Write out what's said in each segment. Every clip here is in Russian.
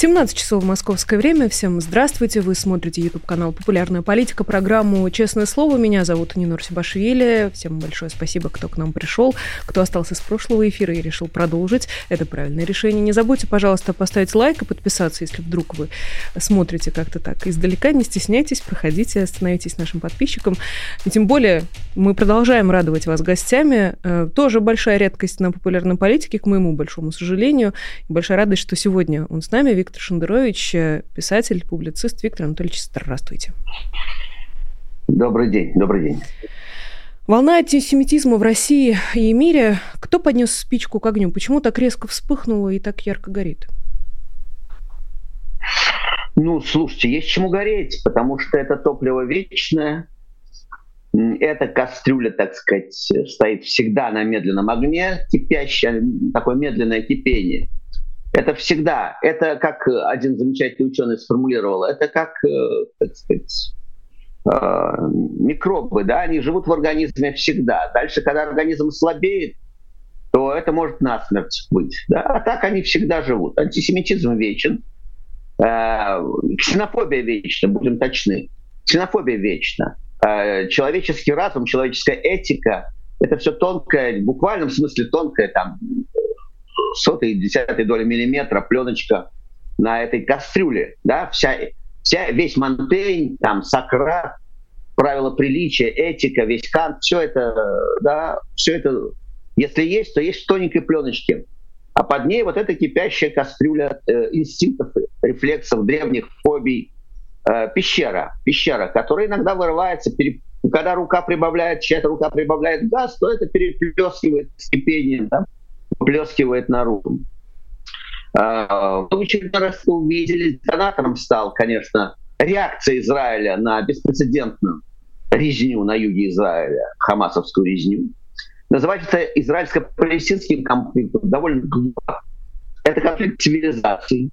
17 часов московское время. Всем здравствуйте. Вы смотрите YouTube канал «Популярная политика», программу «Честное слово». Меня зовут Нинор Сибашвили. Всем большое спасибо, кто к нам пришел, кто остался с прошлого эфира и решил продолжить. Это правильное решение. Не забудьте, пожалуйста, поставить лайк и подписаться, если вдруг вы смотрите как-то так издалека. Не стесняйтесь, проходите, становитесь нашим подписчиком. И тем более мы продолжаем радовать вас гостями. Э, тоже большая редкость на популярной политике, к моему большому сожалению. Большая радость, что сегодня он с нами. Виктор Виктор Шендерович, э, писатель, публицист. Виктор Анатольевич, здравствуйте. Добрый день, добрый день. Волна антисемитизма в России и мире. Кто поднес спичку к огню? Почему так резко вспыхнуло и так ярко горит? Ну, слушайте, есть чему гореть, потому что это топливо вечное. Эта кастрюля, так сказать, стоит всегда на медленном огне, кипящее, такое медленное кипение – это всегда, это как один замечательный ученый сформулировал, это как, э, так сказать, э, микробы, да, они живут в организме всегда. Дальше, когда организм слабеет, то это может насмерть быть. Да? А так они всегда живут. Антисемитизм вечен, э, ксенофобия вечна, будем точны. Ксенофобия вечна. Человеческий разум, человеческая этика — это все тонкое, в буквальном смысле тонкое, там, сотой, десятой доли миллиметра пленочка на этой кастрюле, да, вся, вся, весь Монтейн, там, Сократ, правила приличия, этика, весь Кант, все это, да, все это, если есть, то есть в тоненькой пленочке. А под ней вот эта кипящая кастрюля э, инстинктов, рефлексов, древних фобий, э, пещера, пещера, которая иногда вырывается, пере... когда рука прибавляет, чья-то рука прибавляет газ, то это переплескивает с кипением, да? Выплескивает наружу. А, мы очередной раз увидели, донатором стал, конечно, реакция Израиля на беспрецедентную резню на юге Израиля, хамасовскую резню. Называть это израильско-палестинским конфликтом довольно глупо. Это конфликт цивилизаций.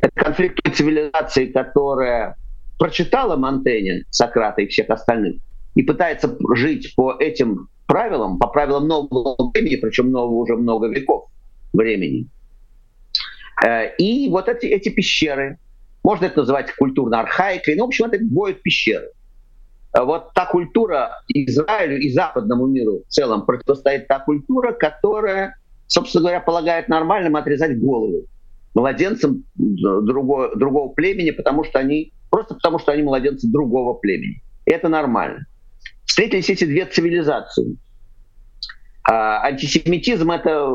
Это конфликт цивилизации, которая прочитала Монтенья, Сократа и всех остальных, и пытается жить по этим правилам, по правилам нового времени, причем нового уже много веков времени. Э, и вот эти, эти пещеры, можно это называть культурно архаикой, но, в общем, это воют пещеры. Вот та культура Израилю и западному миру в целом противостоит та культура, которая, собственно говоря, полагает нормальным отрезать головы младенцам другого, другого племени, потому что они, просто потому что они младенцы другого племени. И это нормально встретились эти две цивилизации. А антисемитизм это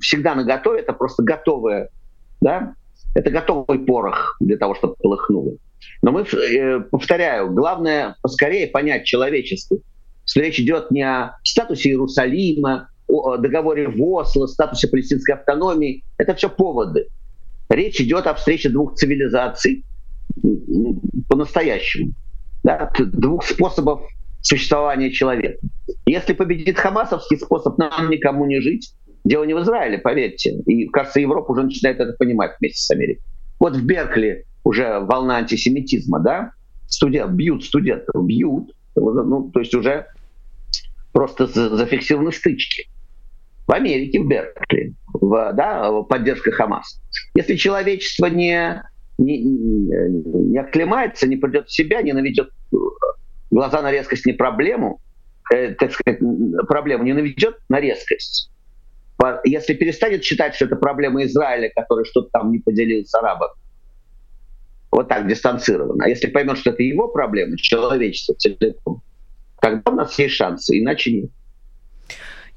всегда на готове, это просто готовое, да, это готовый порох для того, чтобы полыхнуло. Но мы, э, повторяю, главное поскорее понять человечество, речь идет не о статусе Иерусалима, о договоре в Осло, статусе палестинской автономии. Это все поводы. Речь идет о встрече двух цивилизаций по-настоящему. Да, двух способов существования человека. Если победит хамасовский способ, нам никому не жить. Дело не в Израиле, поверьте. И, кажется, Европа уже начинает это понимать вместе с Америкой. Вот в Беркли уже волна антисемитизма, да? Студент, бьют студентов, бьют. Ну, то есть уже просто зафиксированы стычки. В Америке, в Беркли, в, да, поддержка Хамас. Если человечество не, не, не оклемается, не придет в себя, не наведет глаза на резкость не проблему, э, так сказать, проблему не наведет на резкость. Если перестанет считать, что это проблема Израиля, который что-то там не поделил с арабами, вот так дистанцированно. А если поймет, что это его проблема, человечество целиком, тогда у нас есть шансы, иначе нет.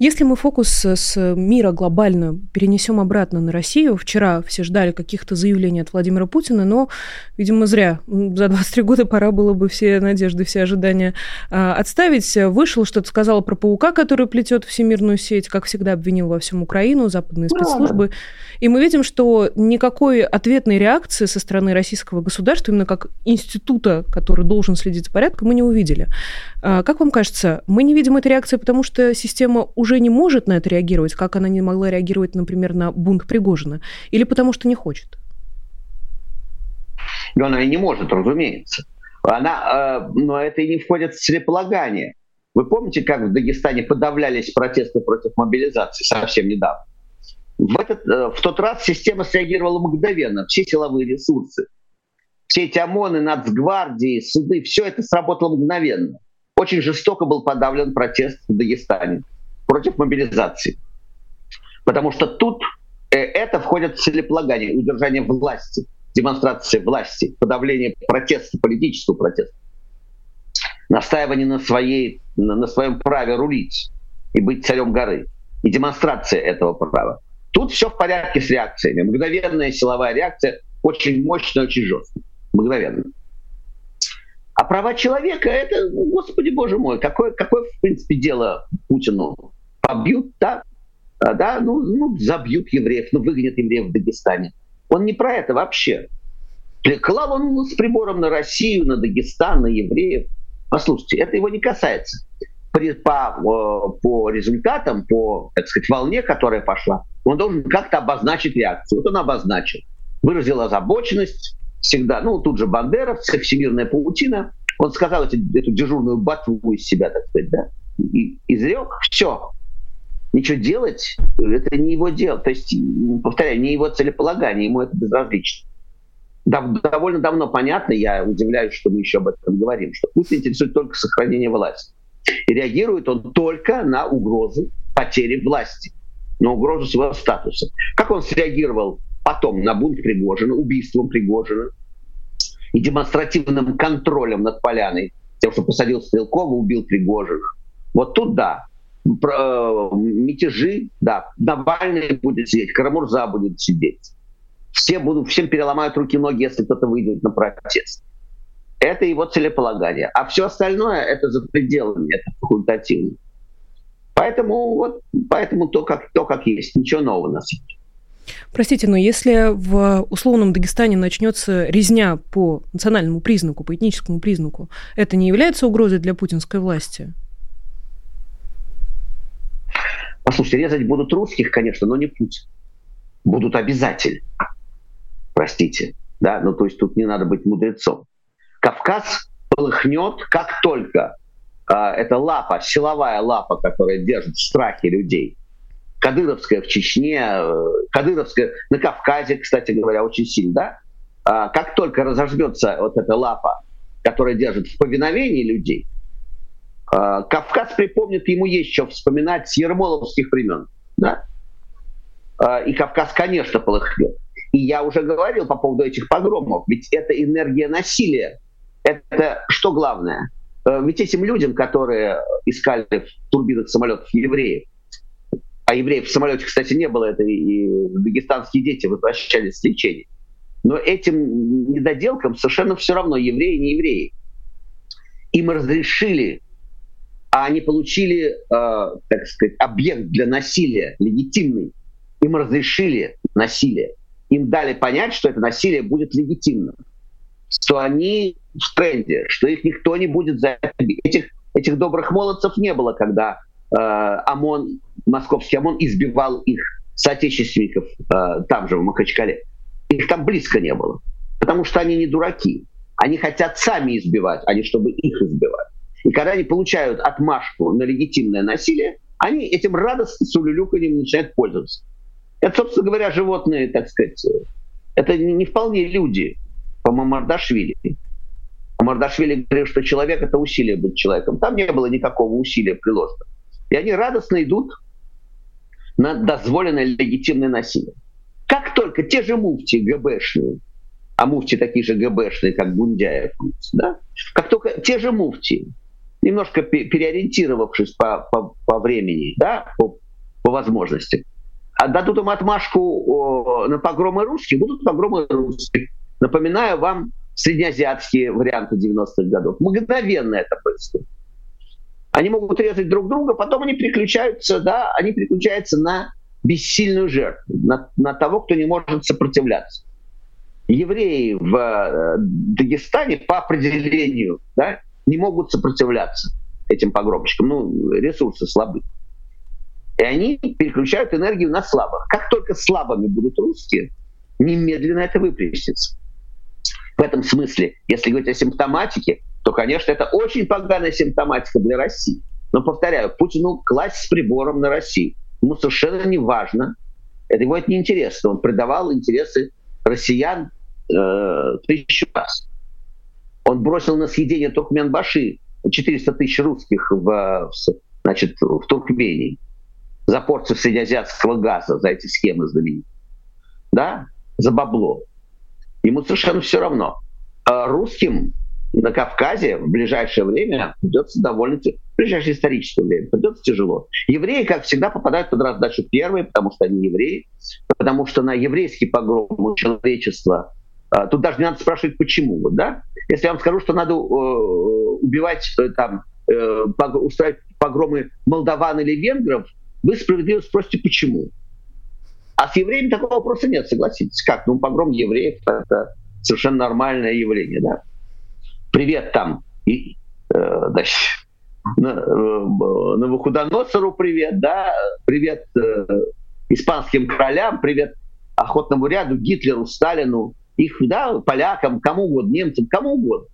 Если мы фокус с мира глобально перенесем обратно на Россию, вчера все ждали каких-то заявлений от Владимира Путина, но, видимо, зря. За 23 года пора было бы все надежды, все ожидания а, отставить. Вышел, что-то сказал про паука, который плетет всемирную сеть, как всегда обвинил во всем Украину, западные спецслужбы. И мы видим, что никакой ответной реакции со стороны российского государства, именно как института, который должен следить за порядком, мы не увидели. А, как вам кажется, мы не видим этой реакции, потому что система уже уже не может на это реагировать, как она не могла реагировать, например, на бунт Пригожина? Или потому что не хочет? Но она и не может, разумеется. Она, э, но это и не входит в целеполагание. Вы помните, как в Дагестане подавлялись протесты против мобилизации совсем недавно? В, этот, э, в тот раз система среагировала мгновенно, все силовые ресурсы, все эти ОМОНы, нацгвардии, суды, все это сработало мгновенно. Очень жестоко был подавлен протест в Дагестане против мобилизации. Потому что тут э, это входит в целеполагание, удержание власти, демонстрация власти, подавление протеста, политического протеста, настаивание на, своей, на, на своем праве рулить и быть царем горы, и демонстрация этого права. Тут все в порядке с реакциями. Мгновенная силовая реакция, очень мощная, очень жесткая. Мгновенно. А права человека, это, господи боже мой, какое, какое в принципе дело Путину? Побьют, да, а, да, ну, ну забьют евреев, ну выгонят евреев в Дагестане. Он не про это вообще. Клал он с прибором на Россию, на Дагестан, на евреев. Послушайте, это его не касается. По, по, по результатам, по, так сказать, волне, которая пошла, он должен как-то обозначить реакцию. Вот он обозначил. Выразил озабоченность, всегда, ну, тут же Бандеровцы, всемирная паутина. Он сказал эту, эту дежурную батву из себя, так сказать, да, и изрек, все. Ничего делать, это не его дело. То есть, повторяю, не его целеполагание, ему это безразлично. Дов- довольно давно понятно, я удивляюсь, что мы еще об этом говорим, что Путин интересует только сохранение власти. И реагирует он только на угрозу потери власти на угрозу своего статуса. Как он среагировал потом на бунт Пригожина, убийством Пригожина и демонстративным контролем над Поляной, тем, что посадил Стрелкова, убил Пригожина. Вот тут да, мятежи, да, Навальный будет сидеть, Карамурза будет сидеть. Все будут, всем переломают руки и ноги, если кто-то выйдет на протест. Это его целеполагание. А все остальное это за пределами, это факультативно. Поэтому вот поэтому то как, то, как есть, ничего нового на свете. Простите, но если в условном Дагестане начнется резня по национальному признаку, по этническому признаку, это не является угрозой для путинской власти? Послушайте, резать будут русских, конечно, но не Путин. Будут обязательно. Простите. Да, ну то есть тут не надо быть мудрецом. Кавказ полыхнет, как только а, это лапа, силовая лапа, которая держит в страхе людей. Кадыровская в Чечне, э, Кадыровская на Кавказе, кстати говоря, очень сильно, да? А, как только разожмется вот эта лапа, которая держит в повиновении людей, Кавказ припомнит, ему есть что вспоминать с ермоловских времен, да? И Кавказ, конечно, полыхнет. И я уже говорил по поводу этих погромов, ведь это энергия насилия. Это что главное? Э, ведь этим людям, которые искали в турбинах самолетов евреев, а евреев в самолете, кстати, не было, это и дагестанские дети возвращались с лечения. Но этим недоделкам совершенно все равно, евреи, не евреи. Им разрешили, а они получили, э, так сказать, объект для насилия, легитимный. Им разрешили насилие. Им дали понять, что это насилие будет легитимным что они в тренде, что их никто не будет за Этих, этих добрых молодцев не было, когда э, ОМОН, московский ОМОН избивал их соотечественников э, там же, в Махачкале. Их там близко не было. Потому что они не дураки. Они хотят сами избивать, а не чтобы их избивать. И когда они получают отмашку на легитимное насилие, они этим радостно с улюлюканьем начинают пользоваться. Это, собственно говоря, животные, так сказать, это не вполне люди по Мамардашвили. Мамардашвили говорил, что человек — это усилие быть человеком. Там не было никакого усилия приложено. И они радостно идут на дозволенное легитимное насилие. Как только те же муфти ГБшные, а муфти такие же ГБшные, как Гундяев, да? как только те же муфти, немножко переориентировавшись по, по, по времени, да, по, по возможности, отдадут им отмашку на погромы русских, будут погромы русских. Напоминаю вам среднеазиатские варианты 90-х годов. Мгновенно это происходит. Они могут резать друг друга, потом они переключаются, да, они переключаются на бессильную жертву, на, на того, кто не может сопротивляться. Евреи в э, Дагестане по определению да, не могут сопротивляться этим погромщикам. Ну, ресурсы слабы. И они переключают энергию на слабых. Как только слабыми будут русские, немедленно это выплеснется. В этом смысле, если говорить о симптоматике, то, конечно, это очень поганая симптоматика для России. Но, повторяю, Путину класть с прибором на Россию. Ему совершенно не важно, это его это не интересно. Он предавал интересы россиян э, тысячу раз. Он бросил на съедение Туркменбаши 400 тысяч русских в, значит, в Туркмении за порцию среднеазиатского газа, за эти схемы знаменитые. Да? За бабло. Ему совершенно все равно. А русским на Кавказе в ближайшее время придется довольно в ближайшее историческое время придется тяжело. Евреи, как всегда, попадают под раздачу первые, потому что они евреи, потому что на еврейский погром человечества а, Тут даже не надо спрашивать, почему. Да? Если я вам скажу, что надо э, убивать, э, там, э, устраивать погромы молдаван или венгров, вы справедливо спросите, почему. А с евреями такого вопроса нет, согласитесь. Как? Ну, погром евреев — это совершенно нормальное явление, да? Привет там, и, э, значит, на, Навуходоносору привет, да, привет э, испанским королям, привет охотному ряду, Гитлеру, Сталину, их, да, полякам, кому угодно, немцам, кому угодно.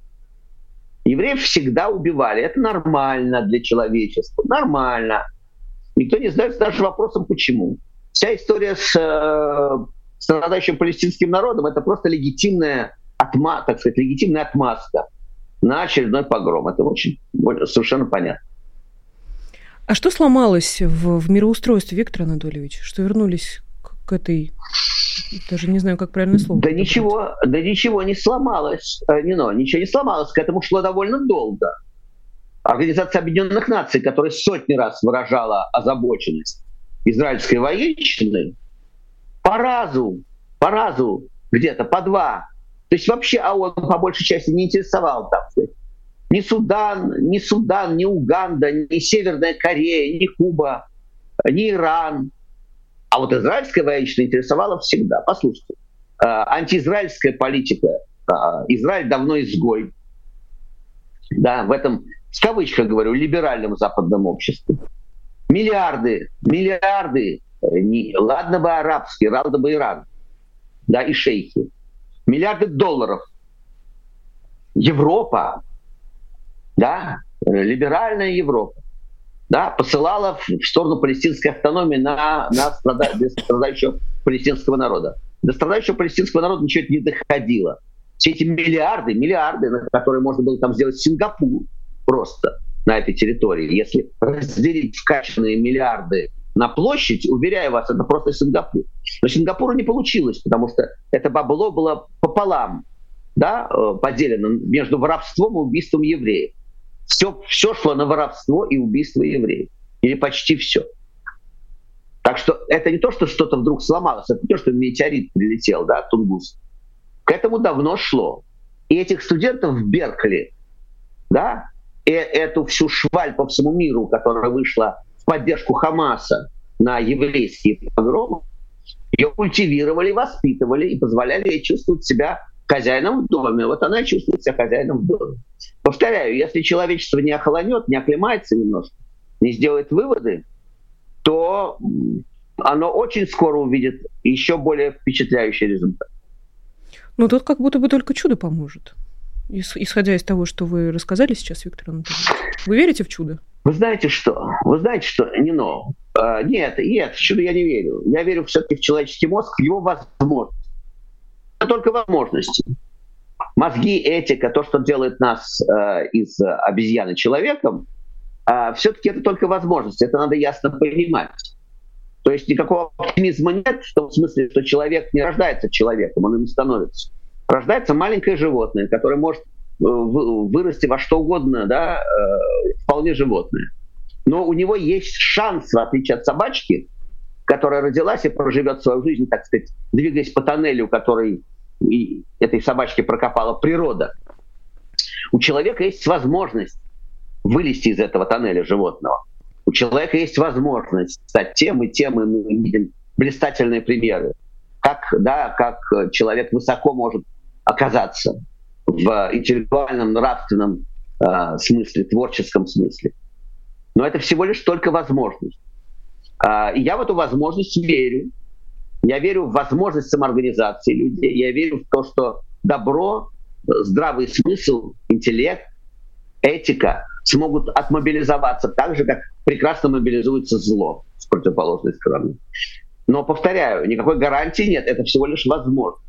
Евреев всегда убивали. Это нормально для человечества. Нормально. Никто не задается даже вопросом, почему. Вся история с э, страдающим палестинским народом это просто легитимная отма, так сказать, легитимная отмазка на очередной погром. Это очень совершенно понятно. А что сломалось в, в мироустройстве, Виктор Анатольевич, что вернулись к, к этой даже не знаю, как правильно слово. Да ничего, да ничего не сломалось, э, не, но, ничего не сломалось, к этому шло довольно долго. Организация Объединенных Наций, которая сотни раз выражала озабоченность израильской военщины, по разу, по разу где-то, по два. То есть вообще ООН по большей части не интересовал, сказать, ни Судан, ни Судан, ни Уганда, ни Северная Корея, ни Куба, ни Иран. А вот израильская военщина интересовала всегда. Послушайте, э, антиизраильская политика. Э, Израиль давно изгой. Да, в этом в кавычках говорю, либеральном западном обществе. Миллиарды, миллиарды, э, не, ладно бы арабский, ладно бы Иран, да, и шейхи. Миллиарды долларов. Европа, да, либеральная Европа, да, посылала в сторону палестинской автономии на, на страдающего палестинского народа. До страдающего палестинского народа ничего не доходило. Все эти миллиарды, миллиарды, которые можно было там сделать Сингапур, просто на этой территории. Если разделить вкачанные миллиарды на площадь, уверяю вас, это просто Сингапур. Но Сингапуру не получилось, потому что это бабло было пополам да, э, поделено между воровством и убийством евреев. Все, все шло на воровство и убийство евреев. Или почти все. Так что это не то, что что-то вдруг сломалось, это не то, что метеорит прилетел, да, Тунгус. К этому давно шло. И этих студентов в Беркли, да, э, эту всю шваль по всему миру, которая вышла в поддержку Хамаса на еврейские погромы, ее культивировали, воспитывали и позволяли ей чувствовать себя хозяином в доме. Вот она чувствует себя хозяином в доме. Повторяю, если человечество не охолонет, не оклемается немножко, не сделает выводы, то оно очень скоро увидит еще более впечатляющий результат. Ну, тут как будто бы только чудо поможет исходя из того, что вы рассказали сейчас, Виктор Анатольевич. Вы верите в чудо? Вы знаете что? Вы знаете что? Не но. А, нет, нет, в чудо я не верю. Я верю все-таки в человеческий мозг, в его возможности. Это только возможности. Мозги, этика, то, что делает нас э, из обезьяны человеком, э, все-таки это только возможности. Это надо ясно понимать. То есть никакого оптимизма нет в том смысле, что человек не рождается человеком, он им становится рождается маленькое животное, которое может э, вырасти во что угодно, да, э, вполне животное. Но у него есть шанс, в отличие от собачки, которая родилась и проживет свою жизнь, так сказать, двигаясь по тоннелю, который этой собачке прокопала природа. У человека есть возможность вылезти из этого тоннеля животного. У человека есть возможность стать тем и тем, и мы видим блистательные примеры. Как, да, как человек высоко может оказаться в интеллектуальном, нравственном э, смысле, творческом смысле. Но это всего лишь только возможность. Э, и я в эту возможность верю. Я верю в возможность самоорганизации людей. Я верю в то, что добро здравый смысл, интеллект, этика смогут отмобилизоваться так же, как прекрасно мобилизуется зло с противоположной стороны. Но, повторяю, никакой гарантии нет, это всего лишь возможно.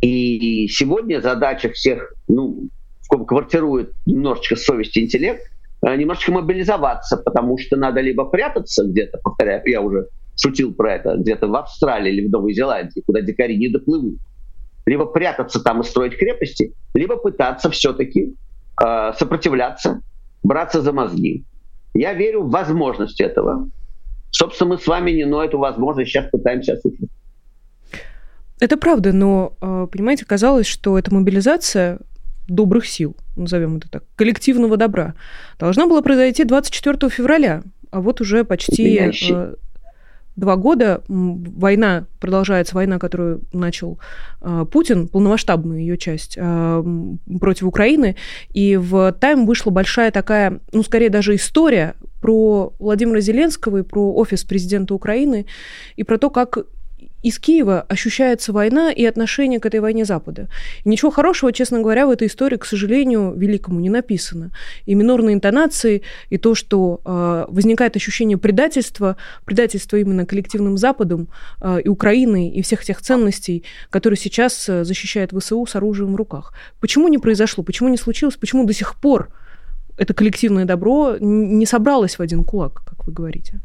И сегодня задача всех, ну, в ком квартирует немножечко совесть и интеллект, э, немножечко мобилизоваться, потому что надо либо прятаться где-то, повторяю, я уже шутил про это, где-то в Австралии или в Новой Зеландии, куда дикари не доплывут, либо прятаться там и строить крепости, либо пытаться все-таки э, сопротивляться, браться за мозги. Я верю в возможность этого. Собственно, мы с вами не, но эту возможность сейчас пытаемся осуществить. Это правда, но, э, понимаете, казалось, что эта мобилизация добрых сил, назовем это так, коллективного добра, должна была произойти 24 февраля, а вот уже почти э, два года война продолжается, война, которую начал э, Путин, полномасштабную ее часть против Украины, и в Тайм вышла большая такая, ну, скорее даже история про Владимира Зеленского и про офис президента Украины, и про то, как из Киева ощущается война и отношение к этой войне Запада. И ничего хорошего, честно говоря, в этой истории, к сожалению, великому не написано. И минорные интонации, и то, что э, возникает ощущение предательства, предательства именно коллективным Западом э, и Украиной, и всех тех ценностей, которые сейчас э, защищает ВСУ с оружием в руках. Почему не произошло? Почему не случилось? Почему до сих пор это коллективное добро не собралось в один кулак, как вы говорите?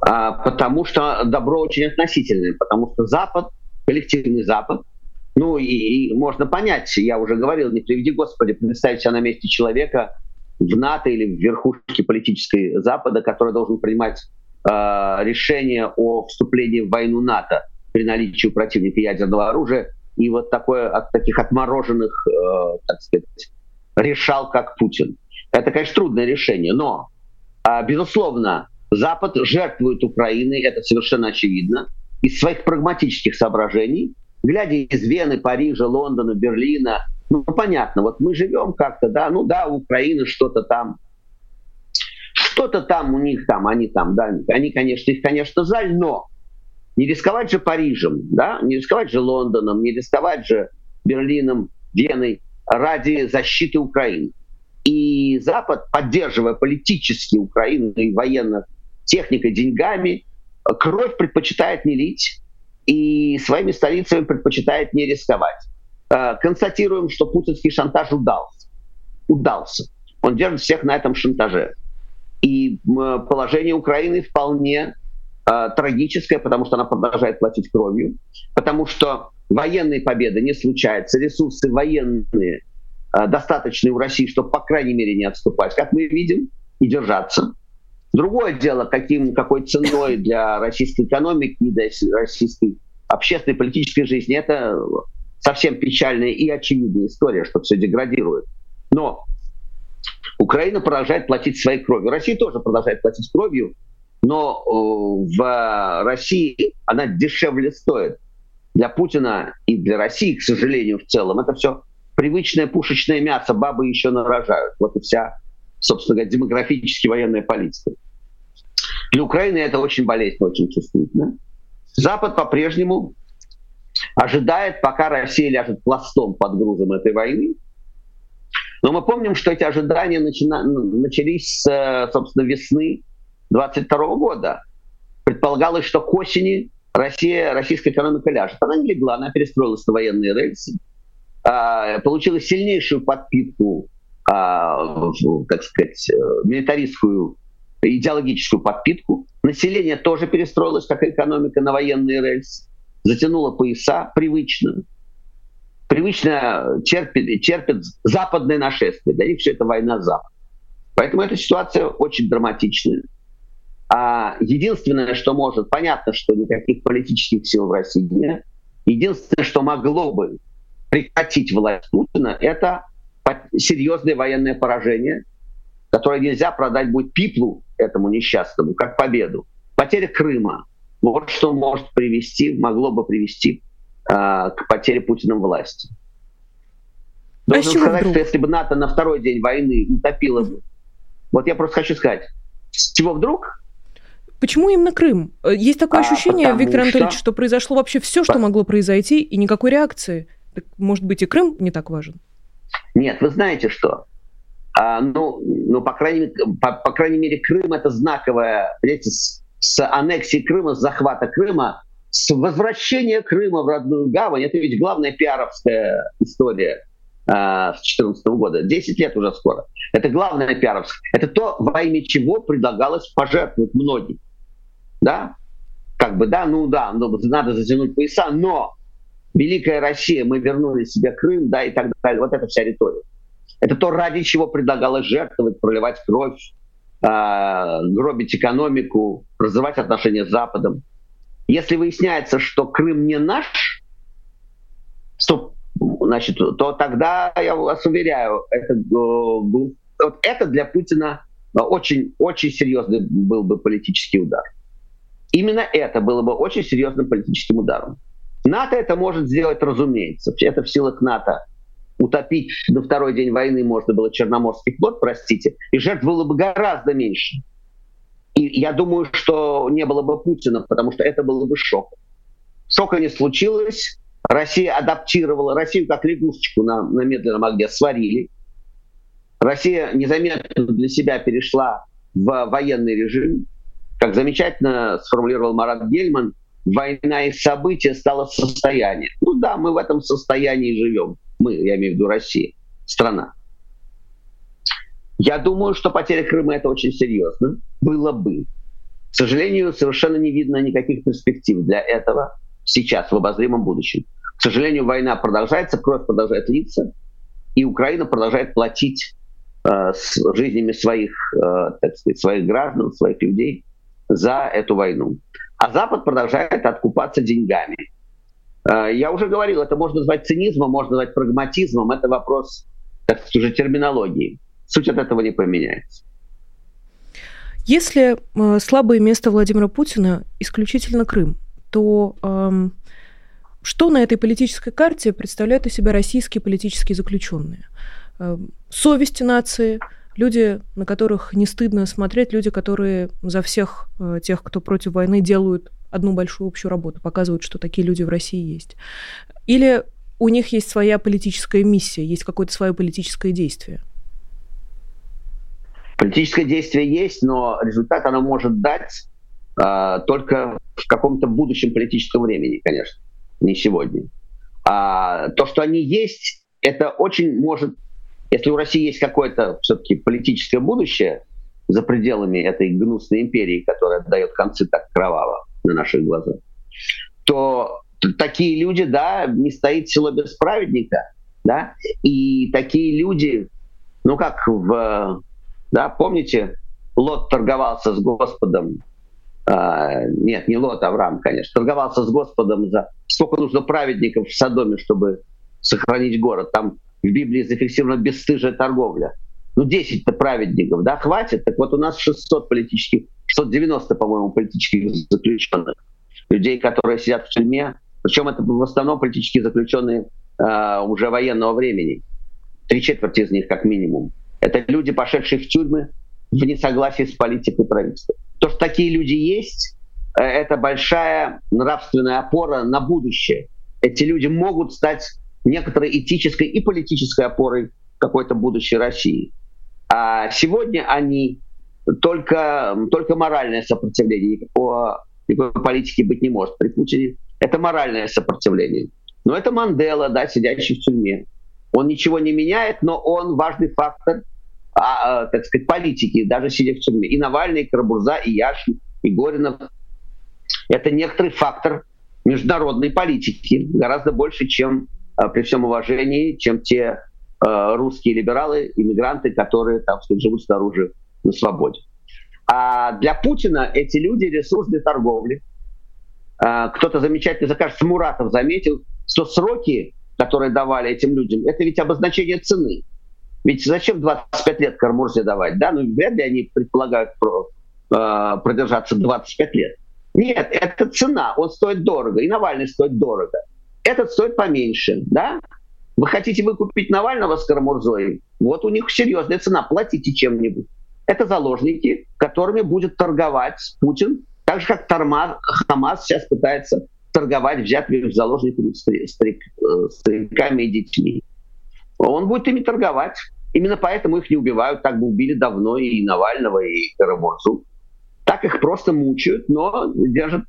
А, потому что добро очень относительное, потому что Запад, коллективный Запад, ну и, и можно понять, я уже говорил, не приведи Господи, представить себя на месте человека в НАТО или в верхушке политической Запада, который должен принимать э, решение о вступлении в войну НАТО при наличии у противника ядерного оружия, и вот такое от таких отмороженных, э, так сказать, решал, как Путин. Это, конечно, трудное решение, но, э, безусловно, Запад жертвует Украиной, это совершенно очевидно, из своих прагматических соображений, глядя из Вены, Парижа, Лондона, Берлина, ну, понятно, вот мы живем как-то, да, ну да, Украина что-то там, что-то там у них там, они там, да, они, конечно, их, конечно, жаль, но не рисковать же Парижем, да, не рисковать же Лондоном, не рисковать же Берлином, Веной ради защиты Украины. И Запад, поддерживая политически Украину и военно техникой, деньгами. Кровь предпочитает не лить и своими столицами предпочитает не рисковать. Э, констатируем, что путинский шантаж удался. Удался. Он держит всех на этом шантаже. И положение Украины вполне э, трагическое, потому что она продолжает платить кровью, потому что военные победы не случаются, ресурсы военные э, достаточные у России, чтобы, по крайней мере, не отступать, как мы видим, и держаться. Другое дело, каким, какой ценой для российской экономики, для российской общественной политической жизни, это совсем печальная и очевидная история, что все деградирует. Но Украина продолжает платить своей кровью. Россия тоже продолжает платить кровью, но э, в России она дешевле стоит. Для Путина и для России, к сожалению, в целом, это все привычное пушечное мясо, бабы еще нарожают. Вот и вся собственно говоря, демографически военная политика. Для Украины это очень болезненно, очень чувствительно. Запад по-прежнему ожидает, пока Россия ляжет пластом под грузом этой войны. Но мы помним, что эти ожидания начина... начались с, собственно, весны 22 года. Предполагалось, что к осени Россия, российская экономика ляжет. Она не легла, она перестроилась на военные рельсы, а, получила сильнейшую подпитку а, так сказать, э, милитаристскую идеологическую подпитку. Население тоже перестроилось, как экономика, на военные рельсы. Затянуло пояса привычно. Привычно терпит, терпит западное нашествие. Для них все это война Запад. Поэтому эта ситуация очень драматичная. А единственное, что может, понятно, что никаких политических сил в России нет. Единственное, что могло бы прекратить власть Путина, это серьезное военное поражение, которое нельзя продать будет пиплу этому несчастному, как победу. Потеря Крыма. Вот что может привести, могло бы привести э, к потере Путиным власти. А Должен а сказать, вдруг? что если бы НАТО на второй день войны утопило бы... Вот я просто хочу сказать, с чего вдруг? Почему именно Крым? Есть такое а, ощущение, Виктор Анатольевич, что... что произошло вообще все, что могло произойти, и никакой реакции Так, может быть, и Крым не так важен? Нет, вы знаете что? А, ну, ну по, крайней, по, по крайней мере, Крым это знаковая, понимаете, с, с аннексией Крыма, с захвата Крыма, с возвращения Крыма в родную гавань, это ведь главная пиаровская история а, с 2014 года. 10 лет уже скоро. Это главная пиаровская. Это то, во имя чего предлагалось пожертвовать многим. Да? Как бы, да, ну да, ну, надо затянуть пояса, но Великая Россия, мы вернули себе Крым, да, и так далее. Вот эта вся риторика. Это то, ради чего предлагалось жертвовать, проливать кровь, э, гробить экономику, разрывать отношения с Западом. Если выясняется, что Крым не наш, то, значит, то тогда, я вас уверяю, это, э, вот это для Путина очень, очень серьезный был бы политический удар. Именно это было бы очень серьезным политическим ударом. НАТО это может сделать, разумеется. Это в силах НАТО. Утопить на второй день войны можно было Черноморский флот, простите, и жертв было бы гораздо меньше. И я думаю, что не было бы Путина, потому что это было бы шок. Шока не случилось. Россия адаптировала, Россию как лягушечку на, на медленном огне сварили. Россия незаметно для себя перешла в военный режим. Как замечательно сформулировал Марат Гельман, война и события стала состоянием. Ну да, мы в этом состоянии живем. Мы, я имею в виду Россия, страна. Я думаю, что потеря Крыма это очень серьезно. Было бы. К сожалению, совершенно не видно никаких перспектив для этого сейчас, в обозримом будущем. К сожалению, война продолжается, кровь продолжает литься, и Украина продолжает платить э, с жизнями своих, э, так сказать, своих граждан, своих людей за эту войну. А Запад продолжает откупаться деньгами. Э, я уже говорил, это можно назвать цинизмом, можно назвать прагматизмом. Это вопрос, так сказать, уже терминологии. Суть от этого не поменяется. Если э, слабое место Владимира Путина исключительно Крым, то эм, что на этой политической карте представляют из себя российские политические заключенные? Э, совесть нации, люди, на которых не стыдно смотреть, люди, которые за всех э, тех, кто против войны, делают одну большую общую работу, показывают, что такие люди в России есть. Или у них есть своя политическая миссия, есть какое-то свое политическое действие? Политическое действие есть, но результат оно может дать э, только в каком-то будущем политическом времени, конечно, не сегодня. А то, что они есть, это очень может если у России есть какое-то все-таки политическое будущее за пределами этой гнусной империи, которая дает концы так кроваво на наших глазах, то такие люди, да, не стоит село без праведника, да, и такие люди, ну как в, да, помните, Лот торговался с Господом, а, нет, не Лот, а Авраам, конечно, торговался с Господом за сколько нужно праведников в Содоме, чтобы сохранить город. Там в Библии зафиксирована бесстыжая торговля. Ну, 10-то праведников, да, хватит? Так вот у нас 600 политических, 690, по-моему, политических заключенных. Людей, которые сидят в тюрьме. Причем это в основном политические заключенные э, уже военного времени. Три четверти из них, как минимум. Это люди, пошедшие в тюрьмы в несогласии с политикой правительства. То, что такие люди есть, э, это большая нравственная опора на будущее. Эти люди могут стать некоторой этической и политической опорой какой-то будущей России. А сегодня они только, только моральное сопротивление, никакого, никакой политики быть не может при Путине. Это моральное сопротивление. Но это Мандела, да, сидящий в тюрьме. Он ничего не меняет, но он важный фактор, а, а, так сказать, политики, даже сидя в тюрьме. И Навальный, и Карабурза, и Яшин, и Горинов. Это некоторый фактор международной политики, гораздо больше, чем при всем уважении, чем те э, русские либералы, иммигранты, которые там живут снаружи на свободе. А для Путина эти люди ресурс для торговли. Э, кто-то замечательно, кажется, Муратов заметил, что сроки, которые давали этим людям, это ведь обозначение цены. Ведь зачем 25 лет Кармурзе давать? Да, ну вряд ли они предполагают про, э, продержаться 25 лет. Нет, это цена, он стоит дорого, и Навальный стоит дорого этот стоит поменьше, да? Вы хотите выкупить Навального с Карамурзой? Вот у них серьезная цена, платите чем-нибудь. Это заложники, которыми будет торговать Путин, так же, как Тарма, Хамас сейчас пытается торговать взятыми в заложниками старик, стариками и детьми. Он будет ими торговать. Именно поэтому их не убивают. Так бы убили давно и Навального, и Карамурзу. Так их просто мучают, но держат,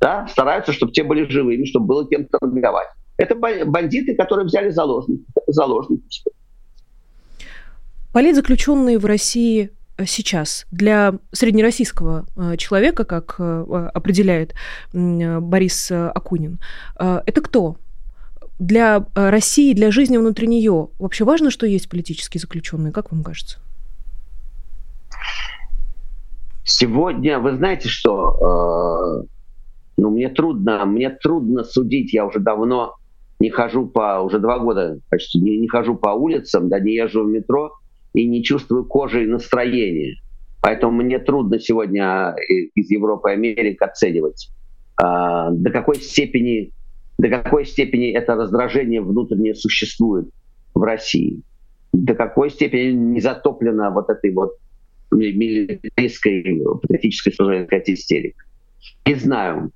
да, стараются, чтобы те были живыми, чтобы было кем торговать. Это бандиты, которые взяли заложники. заложники. Политзаключенные в России э, сейчас для среднероссийского э, человека, как э, определяет Борис Акунин, это кто? Для России, для жизни внутри нее вообще важно, что есть политические заключенные, как вам кажется? Сегодня, вы знаете, что ну, мне трудно, мне трудно судить, я уже давно не хожу по, уже два года почти, не, не хожу по улицам, да, не езжу в метро, и не чувствую кожи и настроения. Поэтому мне трудно сегодня э, из Европы и Америки оценивать, а, до какой степени до какой степени это раздражение внутреннее существует в России, до какой степени не затоплено вот этой вот милитаристской, патриотической служебной истерикой. Не знаю.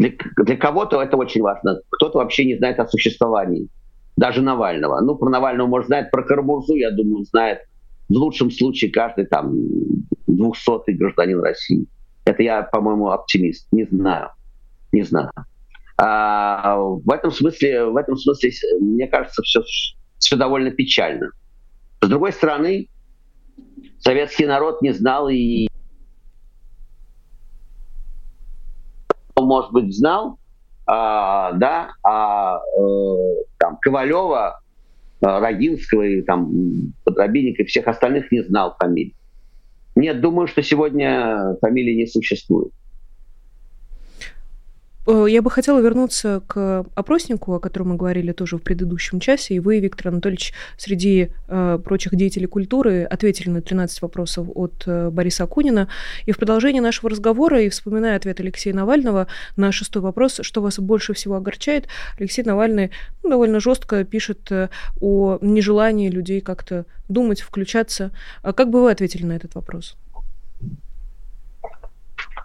Для, для кого-то это очень важно. Кто-то вообще не знает о существовании. Даже Навального. Ну, про Навального, может, знает, про Карамурзу, я думаю, знает в лучшем случае каждый там двухсотый гражданин России. Это я, по-моему, оптимист. Не знаю. Не знаю. А, в этом смысле, в этом смысле, мне кажется, все, все довольно печально. С другой стороны, советский народ не знал и может быть, знал, а, да, а э, там Ковалева Э, Рогинского и там Подробинника и всех остальных не знал фамилий. Нет, думаю, что сегодня фамилии не существует. Э, я бы хотела вернуться к опроснику, о котором мы говорили тоже в предыдущем часе. И вы, Виктор Анатольевич, среди э, прочих деятелей культуры ответили на 13 вопросов от э, Бориса Акунина. И в продолжении нашего разговора, и вспоминая ответ Алексея Навального на шестой вопрос, что вас больше всего огорчает, Алексей Навальный ну, довольно жестко пишет э, о нежелании людей как-то думать, включаться. А как бы вы ответили на этот вопрос?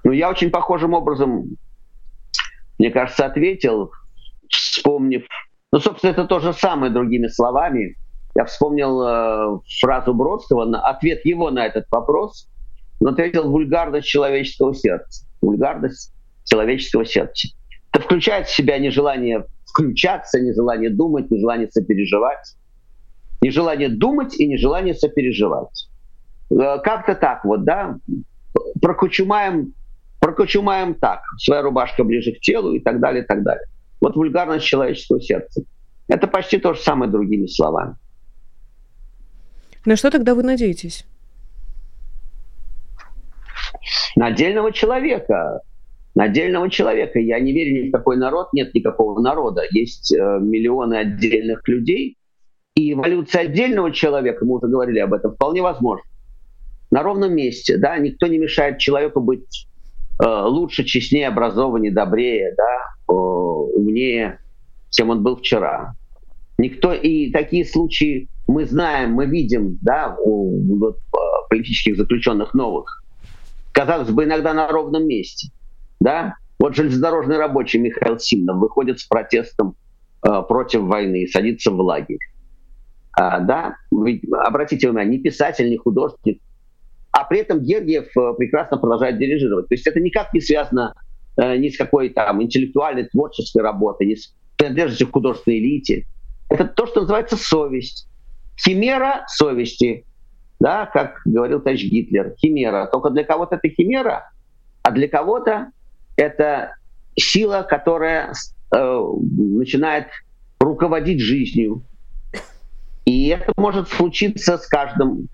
Ну, я очень похожим образом мне кажется, ответил, вспомнив... Ну, собственно, это то же самое другими словами. Я вспомнил э, фразу Бродского, на, ответ его на этот вопрос, но ответил вульгарность человеческого сердца. Вульгарность человеческого сердца. Это включает в себя нежелание включаться, нежелание думать, нежелание сопереживать. Нежелание думать и нежелание сопереживать. Э, как-то так вот, да, прокучумаем прокочумаем так, своя рубашка ближе к телу и так далее, и так далее. Вот вульгарность человеческого сердца. Это почти то же самое другими словами. На что тогда вы надеетесь? На отдельного человека. На отдельного человека. Я не верю ни в какой народ, нет никакого народа. Есть э, миллионы отдельных людей. И эволюция отдельного человека, мы уже говорили об этом, вполне возможна. На ровном месте, да, никто не мешает человеку быть лучше, честнее, образованнее, добрее, да, умнее, чем он был вчера. Никто и такие случаи мы знаем, мы видим, да, у вот, э, политических заключенных новых. Казалось бы, иногда на ровном месте, да. Вот железнодорожный рабочий Михаил Симнов выходит с протестом э, против войны и садится в лагерь. А, да, ведь, обратите внимание, ни писатель, ни художник а при этом Гергиев э, прекрасно продолжает дирижировать. То есть это никак не связано э, ни с какой там интеллектуальной, творческой работой, ни с принадлежностью к художественной элите. Это то, что называется совесть. Химера совести, да, как говорил товарищ Гитлер, химера. Только для кого-то это химера, а для кого-то это сила, которая э, начинает руководить жизнью. И это может случиться с каждым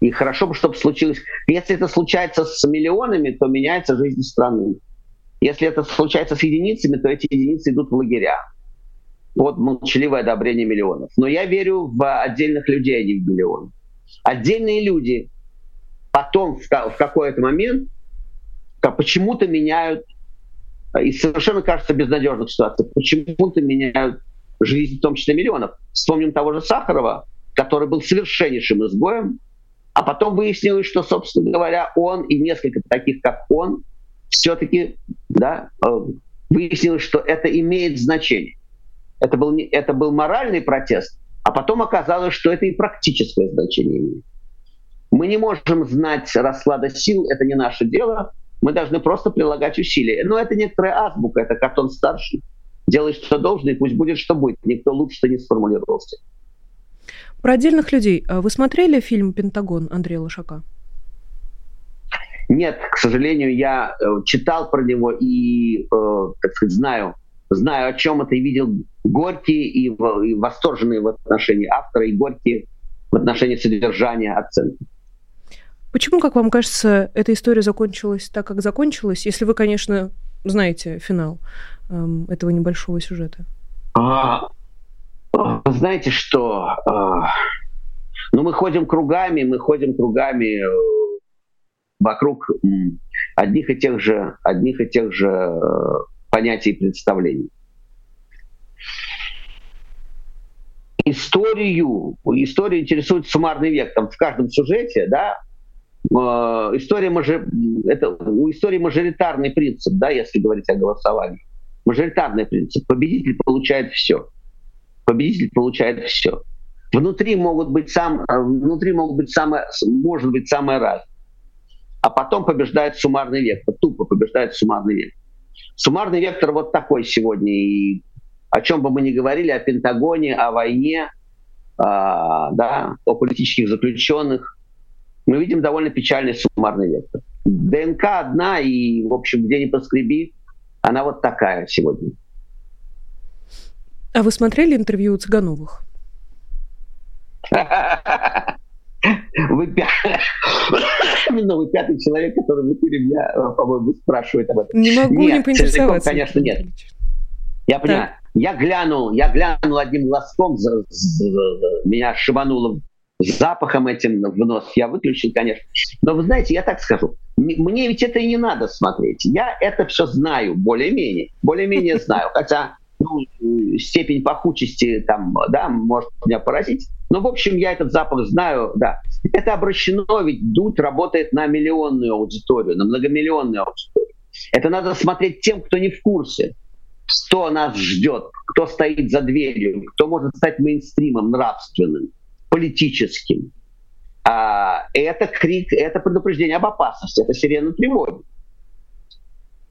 и хорошо бы, чтобы случилось. Если это случается с миллионами, то меняется жизнь страны. Если это случается с единицами, то эти единицы идут в лагеря под молчаливое одобрение миллионов. Но я верю в отдельных людей, а не в миллионы. Отдельные люди потом в, какой-то момент почему-то меняют, и совершенно кажется безнадежных ситуаций, почему-то меняют жизнь, в том числе миллионов. Вспомним того же Сахарова, который был совершеннейшим изгоем, а потом выяснилось, что, собственно говоря, он и несколько таких, как он, все-таки да, э, выяснилось, что это имеет значение. Это был, это был моральный протест, а потом оказалось, что это и практическое значение имеет. Мы не можем знать расклада сил, это не наше дело. Мы должны просто прилагать усилия. Но это некоторая азбука, это как он старший. Делай, что должен, и пусть будет, что будет. Никто лучше не сформулировался. Про отдельных людей. А вы смотрели фильм «Пентагон» Андрея Лошака? Нет, к сожалению, я э, читал про него и, э, так сказать, знаю, знаю, о чем это, и видел горькие и, и восторженные в отношении автора, и горькие в отношении содержания оценки. Почему, как вам кажется, эта история закончилась так, как закончилась, если вы, конечно, знаете финал эм, этого небольшого сюжета? А, знаете что? А, ну, мы ходим кругами, мы ходим кругами э, вокруг одних и тех же, одних и тех же э, понятий и представлений. Историю, историю интересует суммарный век. Там в каждом сюжете, да, э, история это у истории мажоритарный принцип, да, если говорить о голосовании. Мажоритарный принцип. Победитель получает все. Победитель получает все. Внутри могут быть сам, э, внутри могут быть самое, может быть самое разное. А потом побеждает суммарный вектор, тупо побеждает суммарный вектор. Суммарный вектор вот такой сегодня. И о чем бы мы ни говорили, о Пентагоне, о войне, а, да, о политических заключенных, мы видим довольно печальный суммарный вектор. ДНК одна, и, в общем, где ни поскреби, она вот такая сегодня. А вы смотрели интервью у Цыгановых? Вы, пятый, именно вы пятый человек, который в эфире меня, э, по-моему, спрашивает об этом. Не могу нет, не поинтересоваться. Конечно, нет. Я понимаю. Так. Я глянул, я глянул одним глазком, за, за, меня шибануло запахом этим в нос. Я выключил, конечно. Но вы знаете, я так скажу, мне ведь это и не надо смотреть. Я это все знаю, более-менее. Более-менее знаю. Хотя ну, степень пахучести там, да, может меня поразить. Но, в общем, я этот запах знаю, да. Это обращено, ведь Дудь работает на миллионную аудиторию, на многомиллионную аудиторию. Это надо смотреть тем, кто не в курсе, что нас ждет, кто стоит за дверью, кто может стать мейнстримом нравственным, политическим. А, это крик, это предупреждение об опасности, это сирена тревоги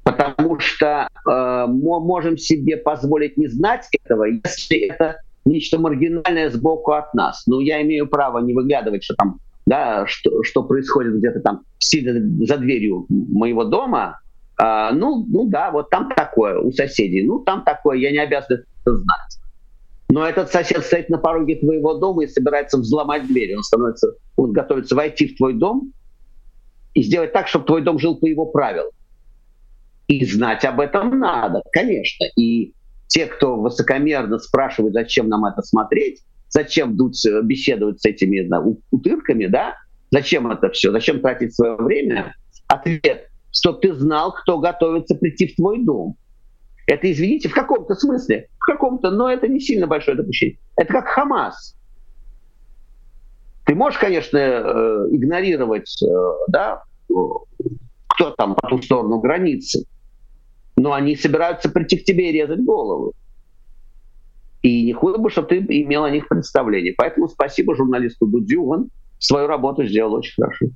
потому что э, мы можем себе позволить не знать этого, если это нечто маргинальное сбоку от нас. Ну, я имею право не выглядывать, что там, да, что, что происходит где-то там, сидя за дверью моего дома. Э, ну, ну да, вот там такое у соседей. Ну, там такое, я не обязан это знать. Но этот сосед стоит на пороге твоего дома и собирается взломать дверь. Он становится, он готовится войти в твой дом и сделать так, чтобы твой дом жил по его правилам. И знать об этом надо, конечно. И те, кто высокомерно спрашивает, зачем нам это смотреть, зачем дуть, беседовать с этими да, утырками, да, зачем это все, зачем тратить свое время, ответ, что ты знал, кто готовится прийти в твой дом. Это, извините, в каком-то смысле, в каком-то, но это не сильно большое допущение. Это как Хамас. Ты можешь, конечно, э, игнорировать, э, да, кто там по ту сторону границы, но они собираются прийти к тебе и резать голову. И не худо бы, чтобы ты имел о них представление. Поэтому спасибо журналисту Дудю, он свою работу сделал очень хорошо.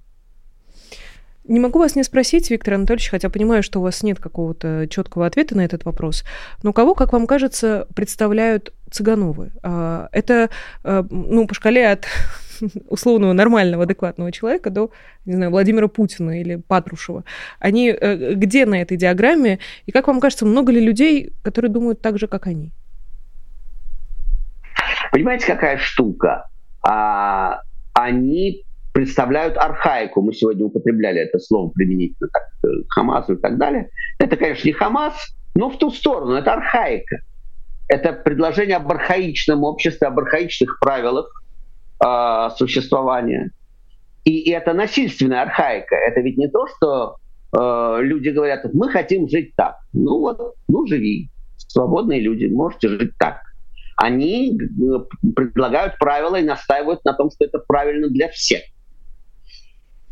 Не могу вас не спросить, Виктор Анатольевич, хотя понимаю, что у вас нет какого-то четкого ответа на этот вопрос, но кого, как вам кажется, представляют Цыгановы? А, это, а, ну, по шкале от условного нормального, адекватного человека до, не знаю, Владимира Путина или Патрушева. Они э, где на этой диаграмме? И как вам кажется, много ли людей, которые думают так же, как они? Понимаете, какая штука? А, они представляют архаику. Мы сегодня употребляли это слово применительно так, к Хамасу и так далее. Это, конечно, не Хамас, но в ту сторону. Это архаика. Это предложение об архаичном обществе, об архаичных правилах, э, существования. И, и это насильственная архаика. Это ведь не то, что э, люди говорят, мы хотим жить так. Ну вот, ну живи. Свободные люди, можете жить так. Они э, предлагают правила и настаивают на том, что это правильно для всех.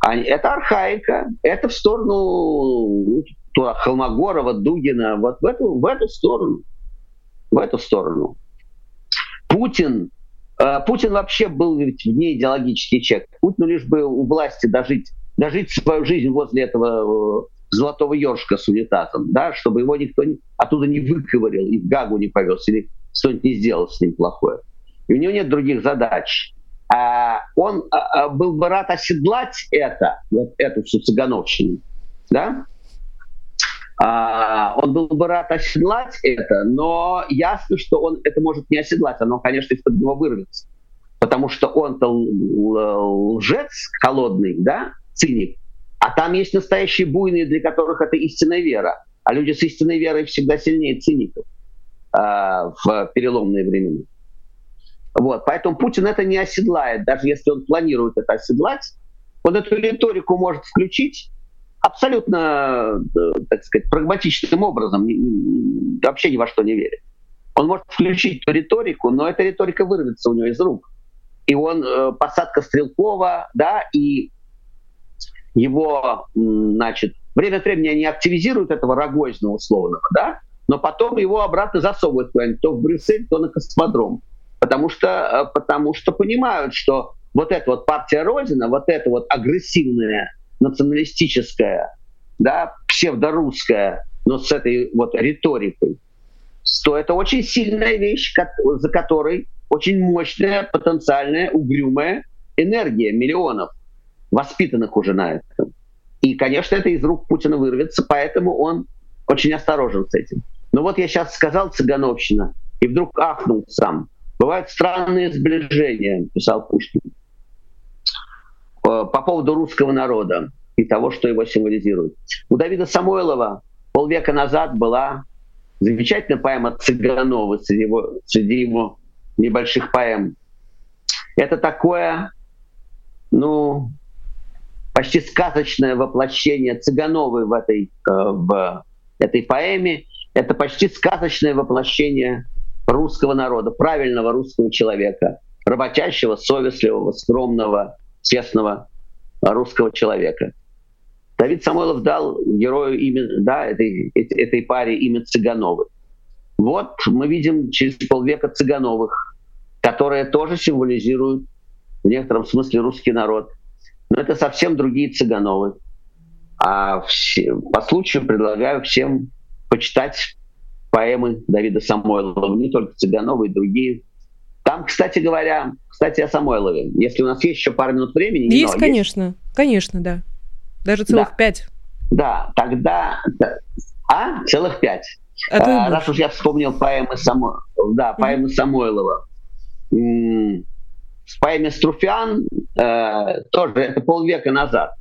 Это архаика, это в сторону туда Холмогорова, Дугина, вот в эту, в эту сторону. В эту сторону. Путин, Путин вообще был ведь не идеологический человек. Путину лишь бы у власти дожить, дожить свою жизнь возле этого э, золотого ёршика с унитазом, да, чтобы его никто не, оттуда не выковырил и в Гагу не повез, или что-нибудь не сделал с ним плохое. И у него нет других задач. А он а, а был бы рад оседлать это, вот эту всю цыгановщину, да, а, он был бы рад оседлать это, но ясно, что он это может не оседлать, оно, конечно, из-под него вырвется. Потому что он-то лжец холодный, да, циник, а там есть настоящие буйные, для которых это истинная вера. А люди с истинной верой всегда сильнее циников э, в переломные времена. Вот. Поэтому Путин это не оседлает, даже если он планирует это оседлать. Он эту риторику может включить абсолютно, э, так сказать, прагматичным образом, вообще ни во что не верит. Он может включить эту риторику, но эта риторика вырвется у него из рук. И он, э, посадка Стрелкова, да, и его, значит, время от времени они активизируют этого Рогозина условного, да, но потом его обратно засовывают куда-нибудь, то в Брюссель, то на космодром. Потому что, э, потому что понимают, что вот эта вот партия Родина, вот эта вот агрессивная националистическая, да, псевдорусская, но с этой вот риторикой, то это очень сильная вещь, за которой очень мощная, потенциальная, угрюмая энергия миллионов воспитанных уже на этом. И, конечно, это из рук Путина вырвется, поэтому он очень осторожен с этим. Но вот я сейчас сказал цыгановщина, и вдруг ахнул сам. Бывают странные сближения, писал Пушкин, по поводу русского народа и того, что его символизирует. У Давида Самойлова полвека назад была замечательная поэма Цыганова среди его, среди его небольших поэм. Это такое, ну, почти сказочное воплощение Цыгановой в этой, э, в этой поэме. Это почти сказочное воплощение русского народа, правильного русского человека, работящего, совестливого, скромного, честного русского человека. Давид Самойлов дал герою имя, да, этой, этой паре имя Цыгановой. Вот мы видим через полвека Цыгановых, которые тоже символизируют в некотором смысле русский народ – но это совсем другие цыгановы. А все, по случаю предлагаю всем почитать поэмы Давида Самойлова, не только Цыганова и другие. Там, кстати говоря, кстати, о Самойлове. Если у нас есть еще пару минут времени. Есть, конечно. Есть... Конечно, да. Даже целых да. пять. Да, тогда... А? Целых пять. А, а, раз уж я вспомнил поэмы, Само... да, поэмы mm-hmm. Самойлова в поэме «Струфиан», э, тоже это полвека назад,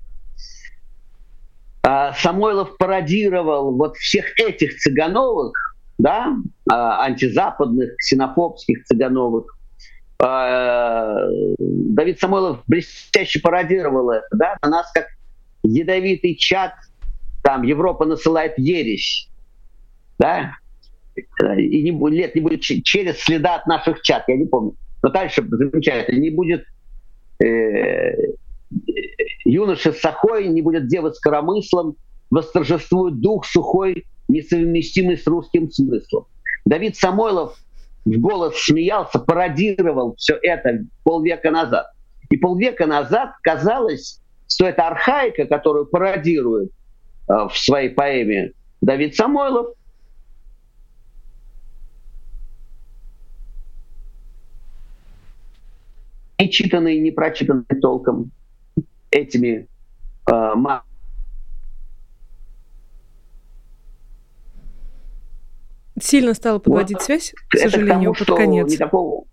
э, Самойлов пародировал вот всех этих цыгановых, да, э, антизападных, ксенофобских цыгановых. Э, Давид Самойлов блестяще пародировал это, да, на нас как ядовитый чат, там Европа насылает ересь, да, и не, лет не будет через следа от наших чат, я не помню. Но дальше замечательно, не будет э, юноша сахой, не будет девы с коромыслом, восторжествует дух сухой, несовместимый с русским смыслом. Давид Самойлов в голос смеялся, пародировал все это полвека назад. И полвека назад казалось, что эта архаика, которую пародирует э, в своей поэме Давид Самойлов, не читанный, не прочитанный толком этими э, Сильно стало подводить вот. связь, к сожалению, тому, под конец. Никакого...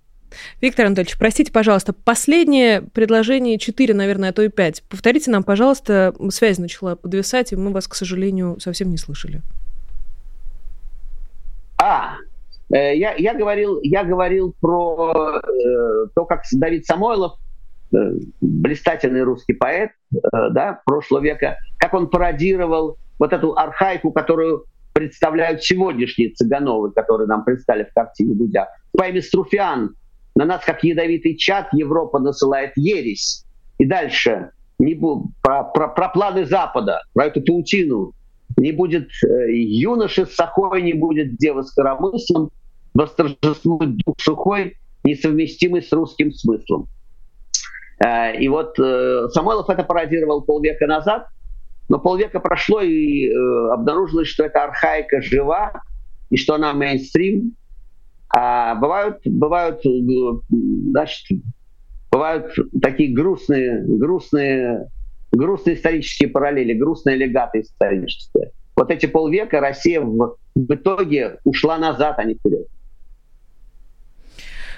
Виктор Анатольевич, простите, пожалуйста, последнее предложение 4, наверное, а то и 5. Повторите нам, пожалуйста, связь начала подвисать, и мы вас, к сожалению, совсем не слышали. А, Э, я, я, говорил, я говорил про э, то, как Давид Самойлов, э, блистательный русский поэт э, да, прошлого века, как он пародировал вот эту архаику, которую представляют сегодняшние цыгановы, которые нам представили в картине Дудя. В поэме «Струфиан» на нас, как ядовитый чад, Европа насылает ересь. И дальше не, про, про, про планы Запада, про эту паутину не будет э, юноши с сахой, не будет девы с коромыслом, восторжествует дух сухой, несовместимый с русским смыслом. Э, и вот э, Самойлов это пародировал полвека назад, но полвека прошло и обнаружилось, что эта архаика жива, и что она мейнстрим. А бывают, бывают, значит, бывают такие грустные, грустные грустные исторические параллели, грустные легаты исторические. Вот эти полвека Россия в, в итоге ушла назад, а не вперед.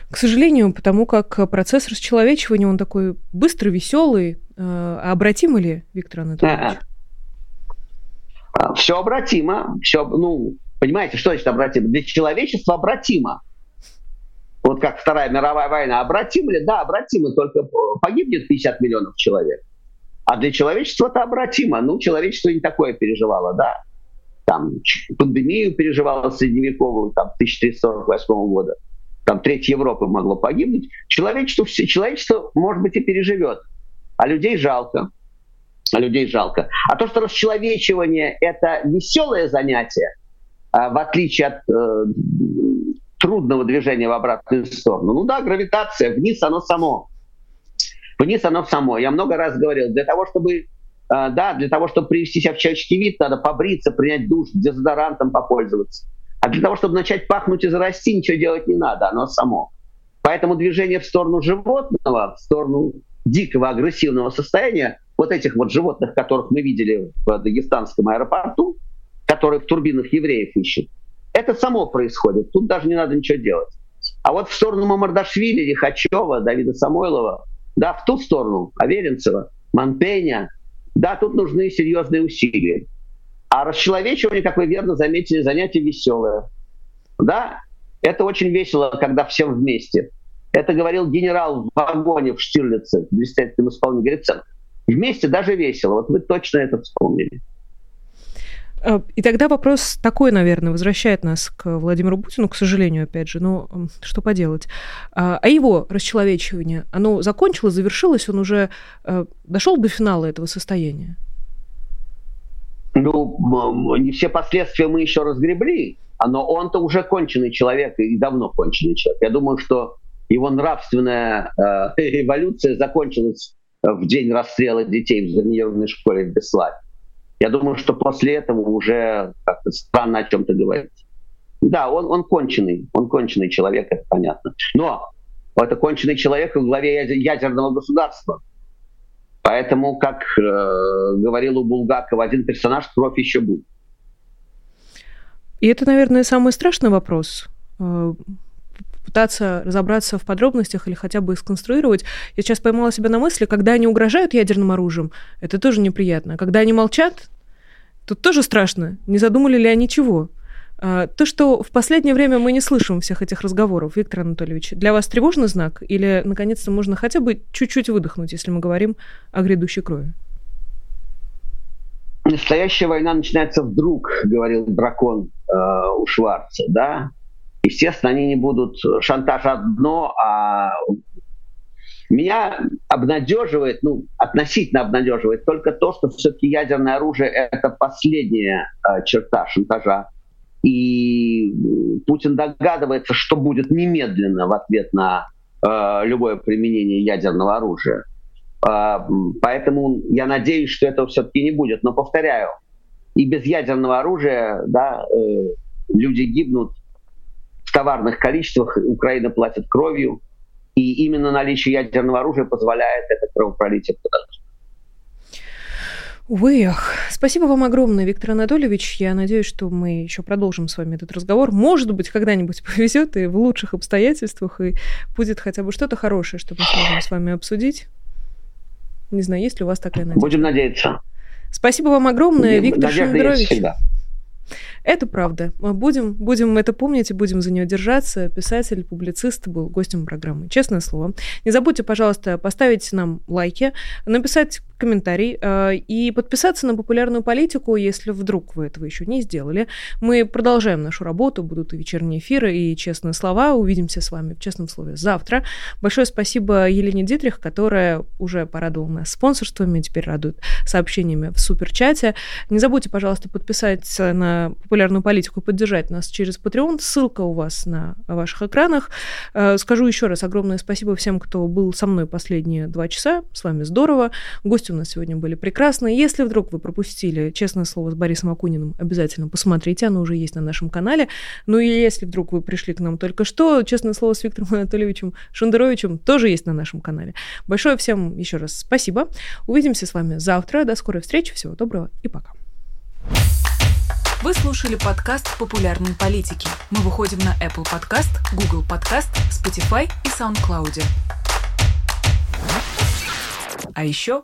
К сожалению, потому как процесс расчеловечивания, он такой быстрый, веселый. А обратим ли, Виктор Анатольевич? А, все обратимо. Все, ну, понимаете, что значит обратимо? Для человечества обратимо. Вот как Вторая мировая война. Обратимо ли? Да, обратимо, только погибнет 50 миллионов человек. А для человечества это обратимо. Ну, человечество не такое переживало, да. Там пандемию переживало средневековую, там, 1348 года. Там треть Европы могло погибнуть. Человечество, все, человечество, может быть, и переживет. А людей жалко. А людей жалко. А то, что расчеловечивание — это веселое занятие, а, в отличие от э, трудного движения в обратную сторону. Ну да, гравитация, вниз оно само вниз оно само. Я много раз говорил, для того, чтобы э, да, для того, чтобы привести себя в человеческий вид, надо побриться, принять душ, дезодорантом попользоваться. А для того, чтобы начать пахнуть и зарасти, ничего делать не надо, оно само. Поэтому движение в сторону животного, в сторону дикого агрессивного состояния, вот этих вот животных, которых мы видели в Дагестанском аэропорту, которые в турбинах евреев ищут, это само происходит. Тут даже не надо ничего делать. А вот в сторону Мамардашвили, Лихачева, Давида Самойлова, да, в ту сторону, Аверинцева, Монпеня, да, тут нужны серьезные усилия. А расчеловечивание, как вы верно заметили, занятие веселое. Да, это очень весело, когда все вместе. Это говорил генерал в вагоне в Штирлице, в блистательном исполнении Гриценко. Вместе даже весело. Вот вы точно это вспомнили. Э, и тогда вопрос такой, наверное, возвращает нас к Владимиру Путину, к сожалению, опять же, но что поделать. А, а его расчеловечивание, оно закончилось, завершилось, он уже э, дошел до финала этого состояния? Ну, не все последствия мы еще разгребли, но он-то уже конченый человек и давно конченый человек. Я думаю, что его нравственная э, эволюция закончилась в день расстрела детей в заминированной школе в Беславе. Я думаю, что после этого уже как-то странно о чем-то говорить. Да, он, он конченый, он конченый человек, это понятно. Но это конченый человек в главе ядерного государства. Поэтому, как э, говорил у Булгакова, один персонаж, кровь еще будет. И это, наверное, самый страшный вопрос э, пытаться разобраться в подробностях или хотя бы сконструировать. Я сейчас поймала себя на мысли, когда они угрожают ядерным оружием, это тоже неприятно. Когда они молчат, тут тоже страшно. Не задумали ли они чего? А, то, что в последнее время мы не слышим всех этих разговоров, Виктор Анатольевич, для вас тревожный знак? Или, наконец-то, можно хотя бы чуть-чуть выдохнуть, если мы говорим о грядущей крови? Настоящая война начинается вдруг, говорил дракон э, у Шварца, да? Естественно, они не будут шантаж одно, а меня обнадеживает, ну, относительно обнадеживает только то, что все-таки ядерное оружие — это последняя э, черта шантажа. И Путин догадывается, что будет немедленно в ответ на э, любое применение ядерного оружия. Э, поэтому я надеюсь, что этого все-таки не будет. Но повторяю, и без ядерного оружия да, э, люди гибнут в товарных количествах, Украина платит кровью, и именно наличие ядерного оружия позволяет это кровопролитие продолжать. Увы, ах. Спасибо вам огромное, Виктор Анатольевич. Я надеюсь, что мы еще продолжим с вами этот разговор. Может быть, когда-нибудь повезет и в лучших обстоятельствах, и будет хотя бы что-то хорошее, что мы сможем с вами обсудить. Не знаю, есть ли у вас такая надежда? Будем надеяться. Спасибо вам огромное, Будем, Виктор Шендерович. Это правда. Будем, будем это помнить и будем за нее держаться. Писатель, публицист был гостем программы. Честное слово. Не забудьте, пожалуйста, поставить нам лайки, написать комментарий э, и подписаться на популярную политику, если вдруг вы этого еще не сделали. Мы продолжаем нашу работу, будут и вечерние эфиры, и честные слова. Увидимся с вами в честном слове завтра. Большое спасибо Елене Дитрих, которая уже порадовала нас спонсорствами, теперь радует сообщениями в суперчате. Не забудьте, пожалуйста, подписаться на популярную политику и поддержать нас через Patreon. Ссылка у вас на ваших экранах. Э, скажу еще раз огромное спасибо всем, кто был со мной последние два часа. С вами здорово. Гости у нас сегодня были прекрасные. Если вдруг вы пропустили «Честное слово» с Борисом Акуниным, обязательно посмотрите. Оно уже есть на нашем канале. Ну и если вдруг вы пришли к нам только что, «Честное слово» с Виктором Анатольевичем Шендеровичем тоже есть на нашем канале. Большое всем еще раз спасибо. Увидимся с вами завтра. До скорой встречи. Всего доброго и пока. Вы слушали подкаст «Популярные политики». Мы выходим на Apple Podcast, Google Podcast, Spotify и SoundCloud. А еще